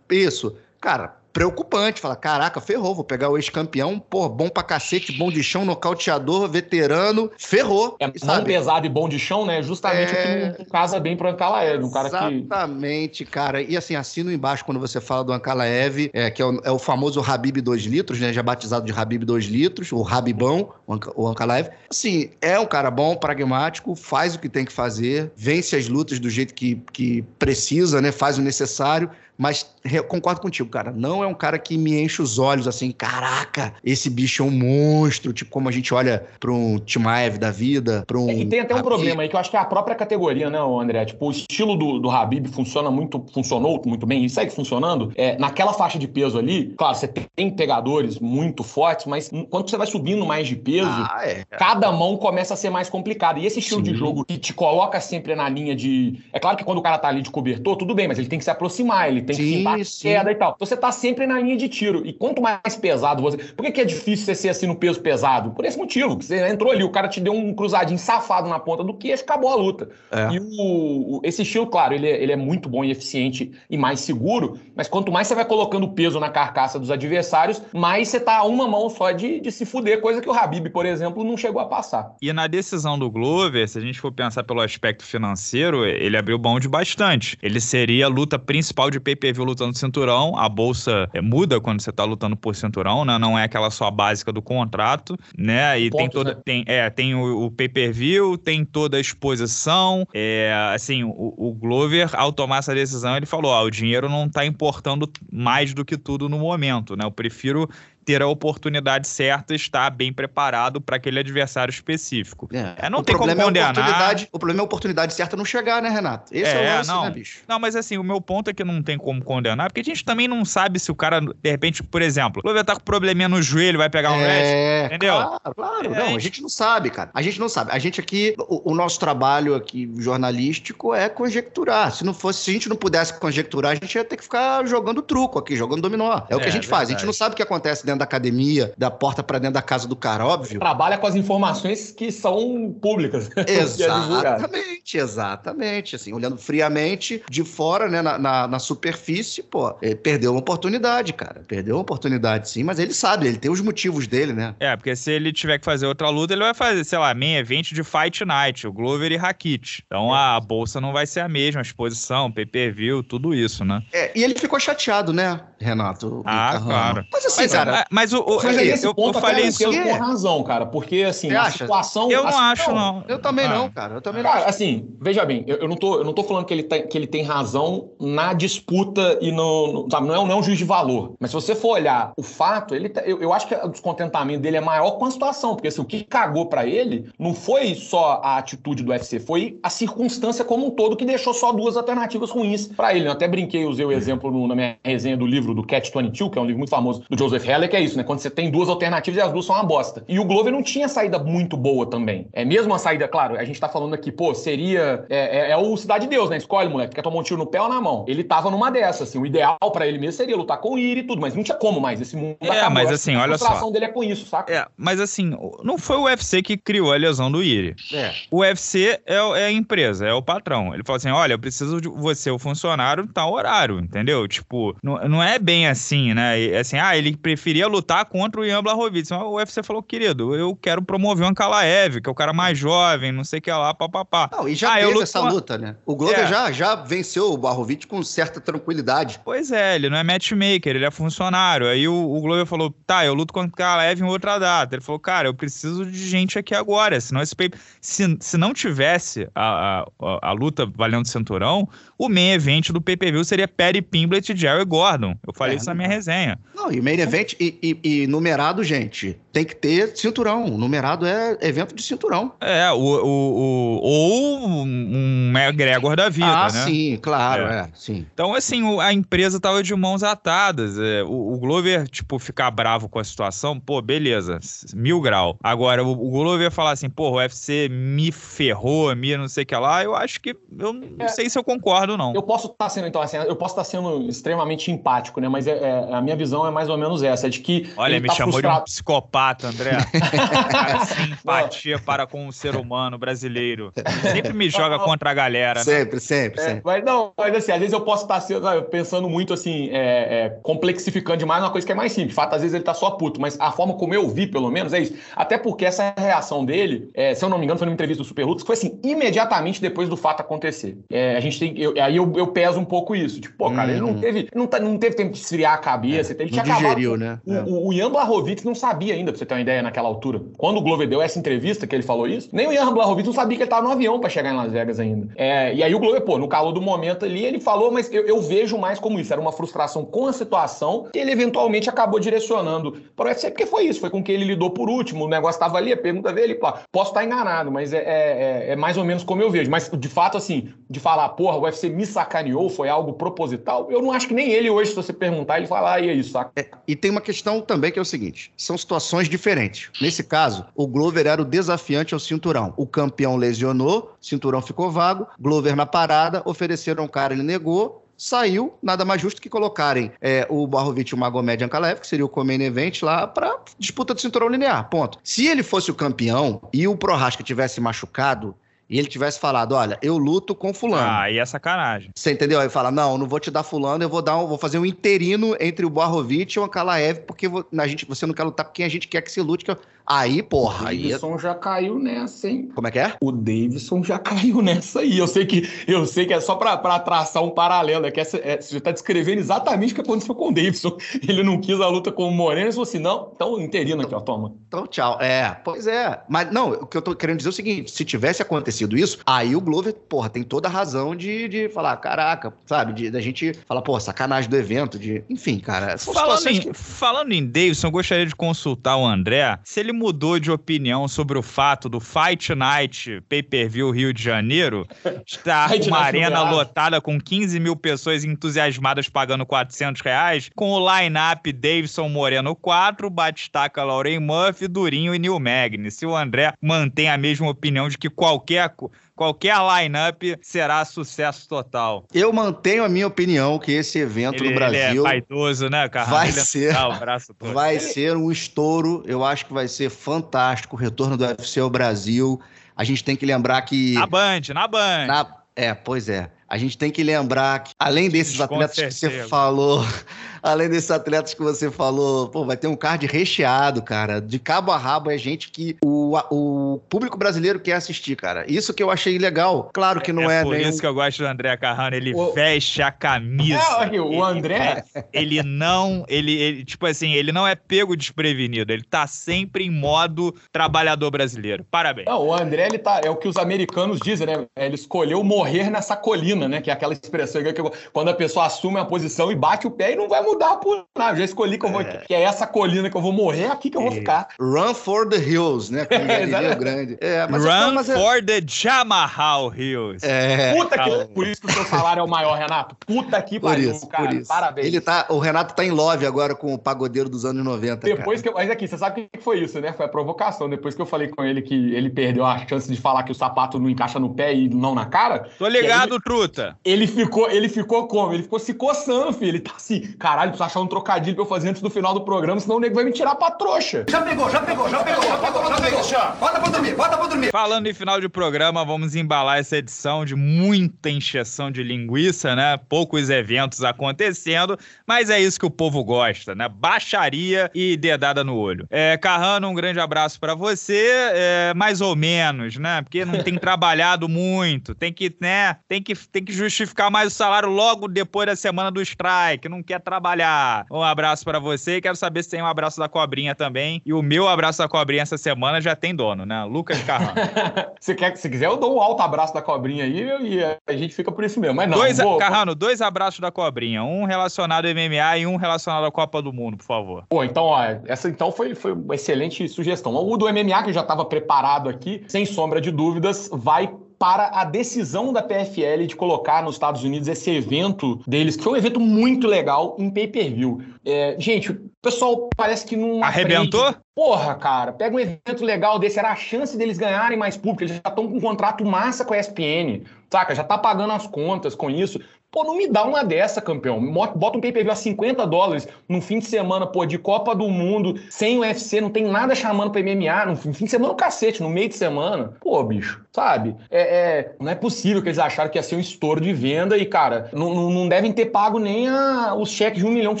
isso. Cara, preocupante. Fala, caraca, ferrou, vou pegar o ex-campeão, pô, bom pra cacete, bom de chão, nocauteador, veterano, ferrou. É mão pesado e bom de chão, né? Justamente é... o que casa bem pro Ankalaev, um cara Exatamente, que... Exatamente, cara. E assim, assino embaixo quando você fala do Ankalaev, é, que é o, é o famoso Habib 2 litros, né? Já batizado de Habib 2 litros, o Habibão, o Ankalaev. Assim, é um cara bom, pragmático, faz o que tem que fazer, vence as lutas do jeito que, que precisa, né? Faz o necessário mas concordo contigo, cara. Não é um cara que me enche os olhos assim, caraca, esse bicho é um monstro, tipo como a gente olha para um Timaev da vida, para um. É, e tem até um Habib. problema aí que eu acho que é a própria categoria, né, André? Tipo, o estilo do, do Habib funciona muito, funcionou muito bem e segue funcionando. É, naquela faixa de peso ali, claro, você tem pegadores muito fortes, mas quando você vai subindo mais de peso, ah, é. cada mão começa a ser mais complicada. E esse estilo Sim. de jogo que te coloca sempre na linha de. É claro que quando o cara tá ali de cobertor, tudo bem, mas ele tem que se aproximar, ele tem sim, que fintar queda e tal. Então você tá sempre na linha de tiro. E quanto mais pesado você. Por que, que é difícil você ser assim no peso pesado? Por esse motivo. Você entrou ali, o cara te deu um cruzadinho safado na ponta do queixo, acabou a luta. É. E o, esse estilo, claro, ele é, ele é muito bom e eficiente e mais seguro, mas quanto mais você vai colocando peso na carcaça dos adversários, mais você tá a uma mão só de, de se fuder, coisa que o Habib, por exemplo, não chegou a passar. E na decisão do Glover, se a gente for pensar pelo aspecto financeiro, ele abriu mão de bastante. Ele seria a luta principal de pay-per-view lutando cinturão, a bolsa é, muda quando você tá lutando por cinturão, né? Não é aquela só básica do contrato, né? E Pontos, tem toda. Né? Tem, é, tem o, o pay-per-view, tem toda a exposição. É, assim, o, o, Glover, ao tomar essa decisão, ele falou: o dinheiro não tá importando mais do que tudo no momento, né? Eu prefiro ter a oportunidade certa, estar bem preparado para aquele adversário específico. É, é não o tem como é condenar. É o problema é a oportunidade certa não chegar, né, Renato? Esse é, é o lance, não. né, bicho? Não, mas assim, o meu ponto é que não tem como condenar, porque a gente também não sabe se o cara, de repente, por exemplo, o Lover tá com probleminha no joelho, vai pegar um é, entendeu? Claro, claro. É, não, a gente não sabe, cara. A gente não sabe. A gente aqui, o, o, nosso trabalho aqui jornalístico é conjecturar. Se não fosse, se a gente não pudesse conjecturar, a gente ia ter que ficar jogando truco aqui, jogando dominó. É, o que a é, gente faz. A gente não sabe o que acontece dentro dentro da academia, da porta para dentro da casa do cara, óbvio. Trabalha com as informações que são públicas. [laughs] Exatamente, exatamente. Assim, olhando friamente de fora, né, na, na, na superfície, pô, perdeu uma oportunidade, cara. Perdeu uma oportunidade, sim, mas ele sabe, ele tem os motivos dele, né? É, porque se ele tiver que fazer outra luta, ele vai fazer, sei lá, main event de Fight Night, o Glover e Rakit. Então é. a bolsa não vai ser a mesma, a exposição, pay-per-view, tudo isso, né? É, e ele ficou chateado, né, Renato? Ah, claro. Mas assim, mas, cara, mas o, o mas esse eu, ponto eu falei isso com razão, cara, porque assim, Você a acha? situação. Eu não acho, não. Eu também ah. não, cara. Eu também cara, não. assim, veja bem, eu, eu, não tô, eu não tô falando que ele, tá, que ele tem razão na disputa e no. no sabe, não é, não é um juiz de valor. Mas se você for olhar o fato, ele tá, eu, eu acho que o descontentamento dele é maior com a situação, porque assim, o que cagou para ele não foi só a atitude do UFC, foi a circunstância como um todo que deixou só duas alternativas ruins para ele. Eu até brinquei, usei o exemplo no, na minha resenha do livro do Catch 22, que é um livro muito famoso do Joseph Heller, que é isso, né? Quando você tem duas alternativas e as duas são uma bosta. E o Glover não tinha saída muito boa também. É mesmo a saída, claro, a gente tá falando aqui, pô, seria. É, é, é o Cidade de Deus, né? Escolhe, moleque, quer tomar um tiro no pé ou na mão. Ele tava numa dessas, assim. O ideal para ele mesmo seria lutar com o Iri e tudo, mas não tinha como mais. Esse mundo é, acabou. mas assim, olha só. A frustração dele é com isso, saca? É, mas assim, não foi o UFC que criou a lesão do Iri. É. O UFC é, é a empresa, é o patrão. Ele falou assim: olha, eu preciso de você, o funcionário, tal horário, entendeu? Tipo, não, não é bem assim, né? E, assim, ah, ele preferia lutar contra o Ian Blachowicz. O UFC falou, querido, eu quero promover o Ankalaev, que é o cara mais jovem, não sei o que lá, papapá. Não, e já ah, teve essa luta, né? O Glover é. já, já venceu o Blachowicz com certa tranquilidade. Pois é, ele não é matchmaker, ele é funcionário. Aí o, o Glover falou, tá, eu luto contra o Ankalaev em outra data. Ele falou, cara, eu preciso de gente aqui agora, senão esse se, se não tivesse a, a, a luta valendo cinturão, o main event do pay-per-view seria Perry Pimblett e Jerry Gordon. Eu falei é, isso na minha resenha. Não, e main event, E, e, e, numerado, gente, tem que ter cinturão. Numerado é evento de cinturão. É, o, o, o ou um McGregor da vida, ah, né? sim, claro, é. é. sim. Então, assim, a empresa tava de mãos atadas. É, o, o, Glover, tipo, ficar bravo com a situação, pô, beleza, mil grau. Agora, o, o Glover falar assim, pô, o UFC me ferrou, me não sei o que lá, eu acho que, eu não é, sei se eu concordo, não. Eu posso estar tá sendo, então, assim, eu posso estar tá sendo extremamente empático, né? Mas é, é, a minha visão é mais ou menos essa, é de que. Olha, me tá chamou frustrado. de um psicopata, André. [laughs] Cara, simpatia para com o ser humano brasileiro. Sempre me joga contra a galera, né? Sempre, sempre, é, sempre. Mas não, mas assim, às vezes eu posso estar sendo, pensando muito assim, é, é, complexificando demais uma coisa que é mais simples. De fato, às vezes ele tá só puto, mas a forma como eu vi, pelo menos, é isso. Até porque essa reação dele, é, se eu não me engano, foi numa entrevista do Super Lutz, que foi assim, imediatamente depois do fato acontecer. É, a gente tem. Eu, aí eu, eu peso um pouco isso. Tipo, pô, cara, hum. ele não hum. teve, não, tá, não teve tempo de esfriar a cabeça. É, ele tinha digeriu, acabado. Né? O, o, o Ian Blachowicz não sabia ainda, pra você ter uma ideia, naquela altura. Quando o Glover deu essa entrevista que ele falou isso, nem o Ian Blachowicz não sabia que ele tava no avião para chegar em Las Vegas ainda. É, e aí o Glover, pô, no calor do momento ali, ele falou, mas eu, eu, vejo mais como isso. Era uma frustração com a situação que ele eventualmente acabou direcionando para o UFC, porque foi isso, foi com que ele lidou por último. O negócio estava ali, a pergunta dele, pô, posso estar enganado, mas é, é, é, mais ou menos como eu vejo. Mas de fato, assim, de falar, porra, o UFC me sacaneou, foi algo proposital, eu não acho que nem ele hoje, se você perguntar, ele falar, ah, e é isso, saca? É, e tem uma questão também que é o seguinte: são situações diferentes. Nesse caso, o Glover era o desafiante ao cinturão. O campeão lesionou, cinturão ficou vago, Glover na parada, ofereceram um cara, ele negou, saiu, nada mais justo que colocarem é, o Barrovic e o Magomed Ankalaev, que seria o Comain Event lá, para disputa de cinturão linear, ponto. Se ele fosse o campeão e o Prohaska tivesse machucado, e ele tivesse falado, olha, eu luto com fulano. Ah, aí é sacanagem. Você entendeu? Aí fala, não, não vou te dar fulano, eu vou dar um, vou fazer um interino entre o Barrovic e o Ankalaev, porque a gente, você não quer lutar com quem a gente quer que se lute, que eu, Aí, porra, aí. O Davidson já caiu nessa, hein? Como é que é? O Davidson já caiu nessa aí. Eu sei que, eu sei que é só pra, pra traçar um paralelo. É que essa, é, você tá descrevendo exatamente o que aconteceu com o Davidson. [laughs] Ele não quis a luta com o Moreno e falou assim: não, então interino aqui, ó, toma. Então, tchau. É, pois é. Mas não, o que eu tô querendo dizer é o seguinte: se tivesse acontecido isso, aí o Glover, porra, tem toda a razão de, de falar, caraca, sabe? De, da gente falar, pô, sacanagem do evento, de. Enfim, cara. Falando em, que... falando em Davidson, eu gostaria de consultar o André se ele mudou de opinião sobre o fato do Fight Night Pay-Per-View Rio de Janeiro estar uma arena lotada com 15 mil pessoas entusiasmadas pagando 400 reais, com o line-up Davidson Moreno 4, Batistaca Lauren Murphy, Durinho e Neil Magny. Se o André mantém a mesma opinião de que qualquer qualquer line-up será sucesso total. Eu mantenho a minha opinião que esse evento ele, no Brasil. Ele é vaidoso, né, cara? Vai ele é ser. É vai ser um estouro. Eu acho que vai ser fantástico o retorno do UFC ao Brasil. A gente tem que lembrar que. Na Band, na Band. Na... É, pois é. A gente tem que lembrar que, além desses atletas que você falou, [laughs] além desses atletas que você falou, pô, vai ter um card recheado, cara. De cabo a rabo é gente que o, o público brasileiro quer assistir, cara. Isso que eu achei legal. Claro que não é. É por nenhum... isso que eu gosto do André Carrano. Ele o... veste a camisa. É, o André. Ele, ele não. Ele, ele, tipo assim, ele não é pego desprevenido. Ele tá sempre em modo trabalhador brasileiro. Parabéns. Não, o André, ele tá. É o que os americanos dizem, né? Ele escolheu morrer nessa colina, né? Que é aquela expressão que quando a pessoa assume a posição e bate o pé e não vai mudar por nada. Já escolhi que eu vou. É. Que é essa colina que eu vou morrer, é aqui que eu vou é. ficar. Run for the hills, né? Como [laughs] é, grande. É, mas Run mas é... for the Jamahal Hills. É, Puta que. Por isso que o seu salário é o maior, Renato. Puta que pariu, cara. Por isso. Parabéns. Ele tá, o Renato tá em love agora com o pagodeiro dos anos 90. Depois cara. que eu, Mas aqui, você sabe o que foi isso, né? Foi a provocação. Depois que eu falei com ele que ele perdeu a chance de falar que o sapato não encaixa no pé e não na cara. Tô ligado, truta. Ele ficou, ele ficou como? Ele ficou se coçando, filho. Ele tá assim, caralho, preciso achar um trocadilho pra eu fazer antes do final do programa, senão o nego vai me tirar pra trouxa. Já pegou, já pegou, já pegou, já pegou, já pegou, Bota pra dormir, bota pra dormir. Falando em final de programa, vamos embalar essa edição de muita encheção de linguiça, né? Poucos eventos acontecendo, mas é isso que o povo gosta, né? Baixaria e dedada no olho. É, Carrano, um grande abraço para você, é, mais ou menos, né? Porque não tem [laughs] trabalhado muito, tem que, né? Tem que tem que justificar mais o salário logo depois da semana do strike, não quer trabalhar. Um abraço para você e quero saber se tem um abraço da cobrinha também. E o meu abraço da cobrinha essa semana já tem dono, né? Lucas Carrano. [laughs] se, quer, se quiser, eu dou um alto abraço da cobrinha aí e a gente fica por isso mesmo. Mas não, dois, vou... Carrano, dois abraços da cobrinha. Um relacionado ao MMA e um relacionado à Copa do Mundo, por favor. Pô, então, ó, essa então foi, foi uma excelente sugestão. O do MMA, que já estava preparado aqui, sem sombra de dúvidas, vai para a decisão da PFL de colocar nos Estados Unidos esse evento deles, que foi um evento muito legal em pay-per-view. É, gente, o pessoal parece que não. Arrebentou? Aprende. Porra, cara, pega um evento legal desse, era a chance deles ganharem mais público. Eles já estão com um contrato massa com a ESPN, saca? Já tá pagando as contas com isso. Pô, não me dá uma dessa, campeão. Bota um pay-per-view a 50 dólares num fim de semana, pô, de Copa do Mundo, sem UFC, não tem nada chamando pra MMA, no fim de semana o cacete, no meio de semana. Pô, bicho, sabe? É, é, não é possível que eles acharam que ia ser um estouro de venda e, cara, não, não, não devem ter pago nem a, os cheques de um milhão que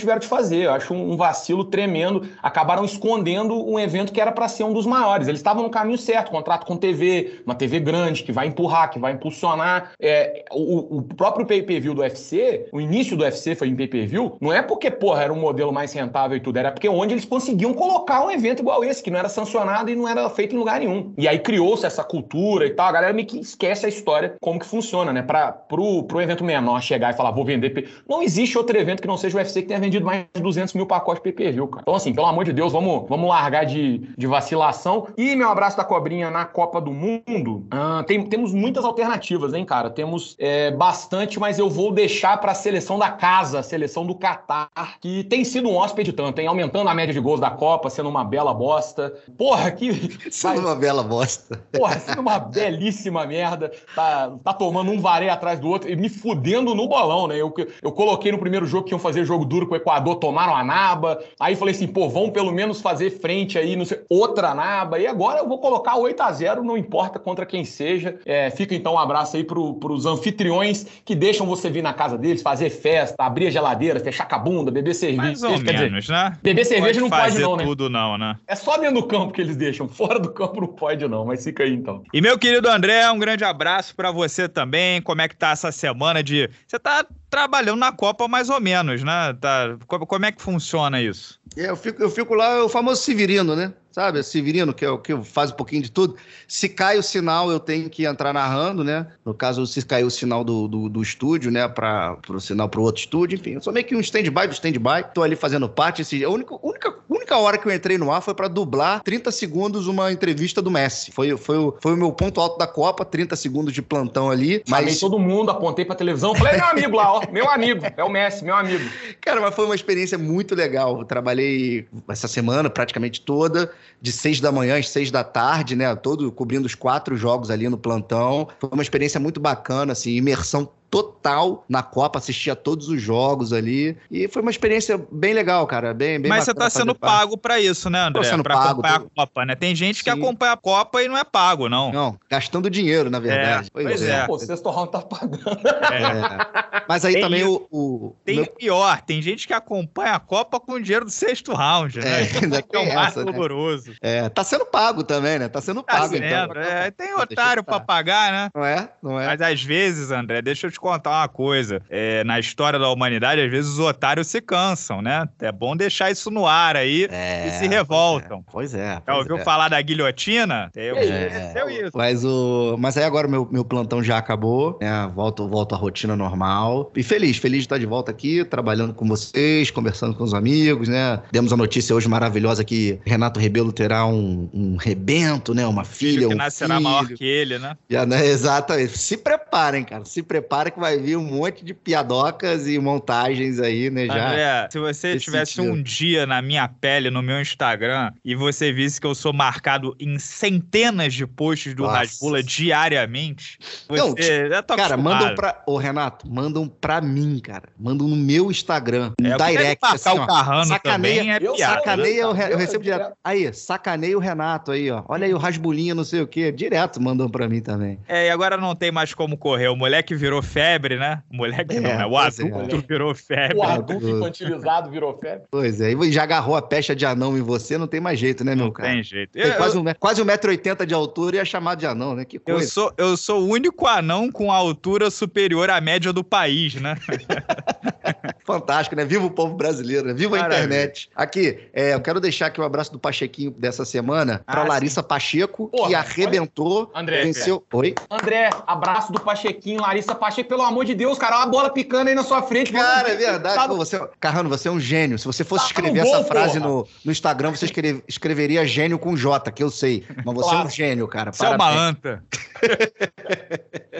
tiveram de fazer. Eu acho um, um vacilo tremendo. Acabaram escondendo um evento que era para ser um dos maiores. Eles estavam no caminho certo, contrato com TV, uma TV grande que vai empurrar, que vai impulsionar. É, o, o próprio pay-per-view do UFC, o início do UFC foi em pay-per-view, não é porque, porra, era um modelo mais rentável e tudo, era porque onde eles conseguiam colocar um evento igual esse, que não era sancionado e não era feito em lugar nenhum. E aí criou-se essa cultura e tal, a galera meio que esquece a história, como que funciona, né? Pra, pro, pro evento menor chegar e falar, vou vender... Não existe outro evento que não seja o UFC que tenha vendido mais de 200 mil pacotes pay-per-view, cara. Então, assim, pelo amor de Deus, vamos, vamos largar de, de vacilação. E meu abraço da cobrinha na Copa do Mundo, uh, tem, temos muitas alternativas, hein, cara? Temos é, bastante, mas eu vou deixar para a seleção da casa, a seleção do Catar, que tem sido um hóspede tanto, hein? Aumentando a média de gols da Copa, sendo uma bela bosta. Porra, que. [laughs] Sendo uma bela bosta. Porra, sendo uma belíssima merda. Tá, tá tomando um varé atrás do outro e me fudendo no bolão, né? Eu, eu coloquei no primeiro jogo que iam fazer jogo duro com o Equador, tomaram a naba. Aí falei assim, pô, vão pelo menos fazer frente aí, não sei, outra naba. E agora eu vou colocar 8 a 0 não importa contra quem seja. É, fica então um abraço aí pro, pros anfitriões que deixam você vir na casa deles, fazer festa, abrir a geladeira, fechar com a bunda, beber cerveja. Mais ou menos, dizer, né? Beber cerveja não pode não, né? tudo não, né? É só dentro do campo que eles deixam, [laughs] fora do campo não pode não, mas fica aí então. E meu querido André, um grande abraço para você também. Como é que tá essa semana de... Você tá trabalhando na Copa mais ou menos, né? Tá... Como é que funciona isso? É, eu fico, eu fico lá, o famoso Severino, né? Sabe, Severino, que é o que faz um pouquinho de tudo. Se cai o sinal, eu tenho que entrar narrando, né? No caso, se caiu o sinal do, do, do estúdio, né? Para o sinal para o outro estúdio, enfim. Eu sou meio que um stand-by do stand-by. Tô ali fazendo parte. Esse, a única, única, única hora que eu entrei no ar foi para dublar 30 segundos uma entrevista do Messi. Foi, foi, foi o meu ponto alto da Copa, 30 segundos de plantão ali. Chamei mas... todo mundo, apontei pra televisão, falei, meu amigo lá, ó, meu amigo, é o Messi, meu amigo. Cara, mas foi uma experiência muito legal. Eu trabalhei essa semana praticamente toda de seis da manhã às seis da tarde, né? Todo cobrindo os quatro jogos ali no plantão. Foi uma experiência muito bacana, assim, imersão total na Copa, assisti a todos os jogos ali. E foi uma experiência bem legal, cara. Bem, bem Mas você tá sendo parte. pago para isso, né, André? Tô sendo pra pago. acompanhar tô... a Copa, né? Tem gente Sim. que acompanha a Copa e não é pago, não. Não, gastando dinheiro, na verdade. É, pois, pois é. é. Pô, o sexto round tá pagando. É. Mas aí tem também o, o. Tem meu... pior, tem gente que acompanha a Copa com o dinheiro do sexto round, né? É, [laughs] ainda que é o mais essa, doloroso. Né? É, tá sendo pago também, né? Tá sendo tá pago, sendo, então. É, tem otário pra pagar, né? Não é? Não é? Mas às vezes, André, deixa eu te contar uma coisa. É, na história da humanidade, às vezes os otários se cansam, né? É bom deixar isso no ar aí é, e se revoltam. Pois é. Pois Já ouviu é. falar da guilhotina? Eu, é, isso. Mas, o, mas aí agora meu, meu plantão já acabou, né? Volto, volto à rotina normal. E feliz, feliz de estar de volta aqui, trabalhando com vocês, conversando com os amigos, né? Demos a notícia hoje maravilhosa que Renato Rebelo terá um, um rebento, né? Uma filha, filho que um nascerá filho. maior que ele, né? Já, né? Exatamente. Se preparem, cara. Se preparem que vai vir um monte de piadocas e montagens aí, né? Já. André, se você tivesse sentido. um dia na minha pele, no meu Instagram, e você visse que eu sou marcado em centenas de posts do Rasbula diariamente, você Não, já tá Cara, mandam pra. Ô, Renato, mandam pra mim, cara. Mandam no meu Instagram, no é, direct. Assim, o Carrano sacaneia, também é eu piada. Sacaneia, eu, eu, eu recebo direto. Aí, sacaneia o Renato aí, ó. Olha aí o Rasbulinha, não sei o quê. Direto mandam pra mim também. É, e agora não tem mais como correr. O moleque virou febre né? O moleque É, não, né? O pois é. adulto virou febre. O adulto infantilizado virou febre. Pois é, e já agarrou a pecha de anão em você, não tem mais jeito, né, meu Não cara? tem jeito. Tem Eu, quase, um, quase 1,80m de altura e é chamado de anão, né? Que eu coisa. sou, eu sou o único anão com altura superior à média do país, né? [laughs] Fantástico, né? Viva o povo brasileiro, né? Viva a internet. Aqui, é, eu quero deixar aqui o abraço do Pachequinho dessa semana pra Ah, Larissa Pacheco, que Porra, arrebentou, André, venceu... Oi? André, abraço do Pachequinho, Larissa Pacheco, pelo amor de Deus, cara, olha a bola picando aí na sua frente. Cara, é verdade. Tá Pô, você, Carrano, você é um gênio. Se você fosse Tá escrever no essa gol, frase no, no Instagram, você escreve- escreveria gênio com J, que eu sei. Mas você é Claro. um gênio, cara. Você é uma Parabéns. anta. [laughs]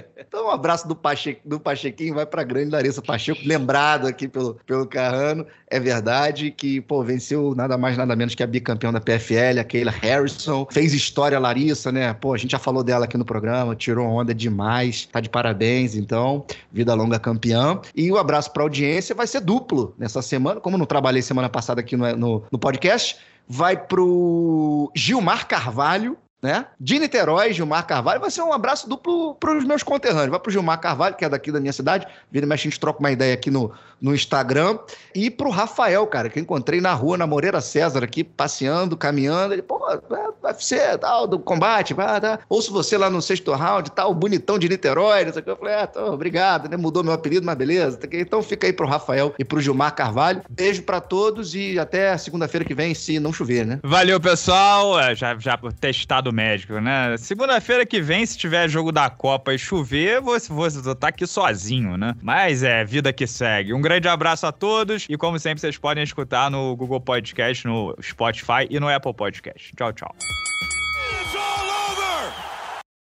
Um abraço do, Pache, do Pachequinho, vai pra grande Larissa Pacheco, lembrado aqui pelo, pelo Carrano. É verdade que, pô, venceu nada mais, nada menos que a bicampeã da PFL, a Keila Harrison. Fez história, a Larissa, né? Pô, a gente já falou dela aqui no programa, tirou onda demais, tá de parabéns, então, vida longa campeã. E o abraço pra audiência vai ser duplo nessa semana, como não trabalhei semana passada aqui no, no, no podcast, vai pro Gilmar Carvalho, né? De Niterói, Gilmar Carvalho. Vai ser um abraço duplo para os meus conterrâneos. Vai para o Gilmar Carvalho, que é daqui da minha cidade. Vira e mexe, a gente troca uma ideia aqui no, no Instagram. E para o Rafael, cara, que eu encontrei na rua, na Moreira César, aqui, passeando, caminhando. Ele, pô, é, UFC, tal, do combate, pá, tá. ouço você lá no sexto round, tal, bonitão de Niterói. Não sei o que. Eu falei, ah, tô, obrigado, né? Mudou meu apelido, mas beleza. Então fica aí pro Rafael e pro Gilmar Carvalho. Beijo para todos e até segunda-feira que vem, se não chover, né? Valeu, pessoal. É, Já, já testado médico, né? Segunda-feira que vem, se tiver jogo da Copa e chover, vou vou estar aqui sozinho, né? Mas é, vida que segue. Um grande abraço a todos e, como sempre, vocês podem escutar no Google Podcast, no Spotify e no Apple Podcast. Tchau, tchau.